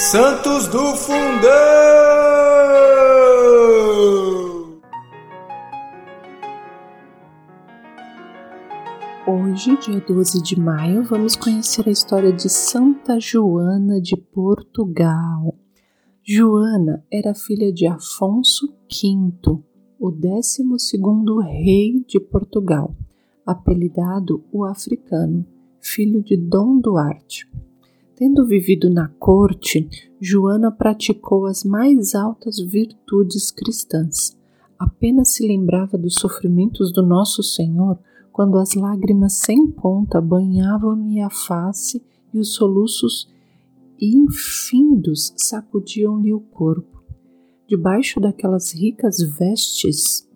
Santos do Fundão! Hoje, dia 12 de maio, vamos conhecer a história de Santa Joana de Portugal. Joana era filha de Afonso V, o 12 rei de Portugal, apelidado o Africano, filho de Dom Duarte. Tendo vivido na corte, Joana praticou as mais altas virtudes cristãs. Apenas se lembrava dos sofrimentos do Nosso Senhor quando as lágrimas sem ponta banhavam-lhe a face e os soluços infindos sacudiam-lhe o corpo. Debaixo daquelas ricas vestes,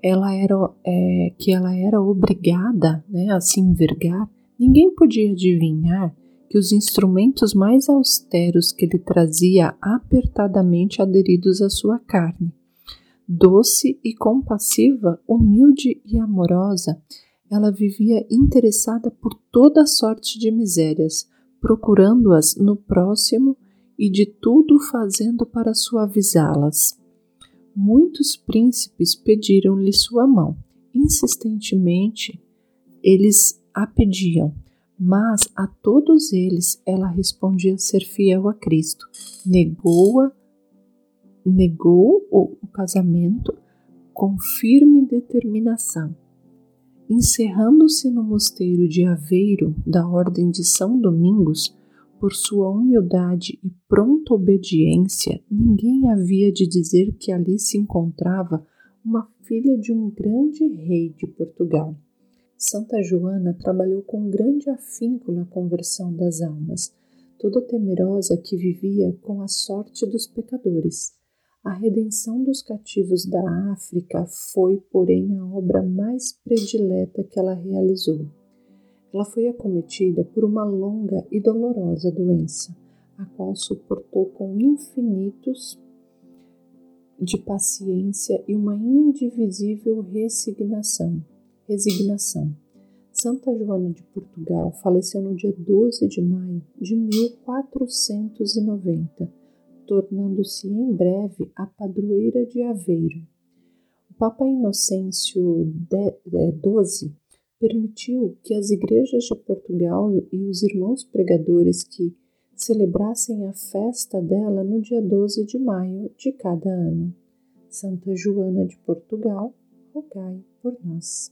ela era, é, que ela era obrigada né, a se envergar, ninguém podia adivinhar que os instrumentos mais austeros que ele trazia apertadamente aderidos à sua carne. Doce e compassiva, humilde e amorosa, ela vivia interessada por toda sorte de misérias, procurando-as no próximo e de tudo fazendo para suavizá-las. Muitos príncipes pediram-lhe sua mão. Insistentemente, eles a pediam, mas a todos eles ela respondia ser fiel a Cristo. Negou-a, negou o, o casamento com firme determinação. Encerrando-se no mosteiro de Aveiro da Ordem de São Domingos, por sua humildade e pronta obediência, ninguém havia de dizer que ali se encontrava uma filha de um grande rei de Portugal. Santa Joana trabalhou com grande afinco na conversão das almas, toda temerosa que vivia com a sorte dos pecadores. A redenção dos cativos da África foi, porém, a obra mais predileta que ela realizou. Ela foi acometida por uma longa e dolorosa doença, a qual suportou com infinitos de paciência e uma indivisível resignação resignação. Santa Joana de Portugal faleceu no dia 12 de maio de 1490, tornando-se em breve a padroeira de Aveiro. O Papa Inocêncio XII permitiu que as igrejas de Portugal e os irmãos pregadores que celebrassem a festa dela no dia 12 de maio de cada ano. Santa Joana de Portugal, rogai por nós.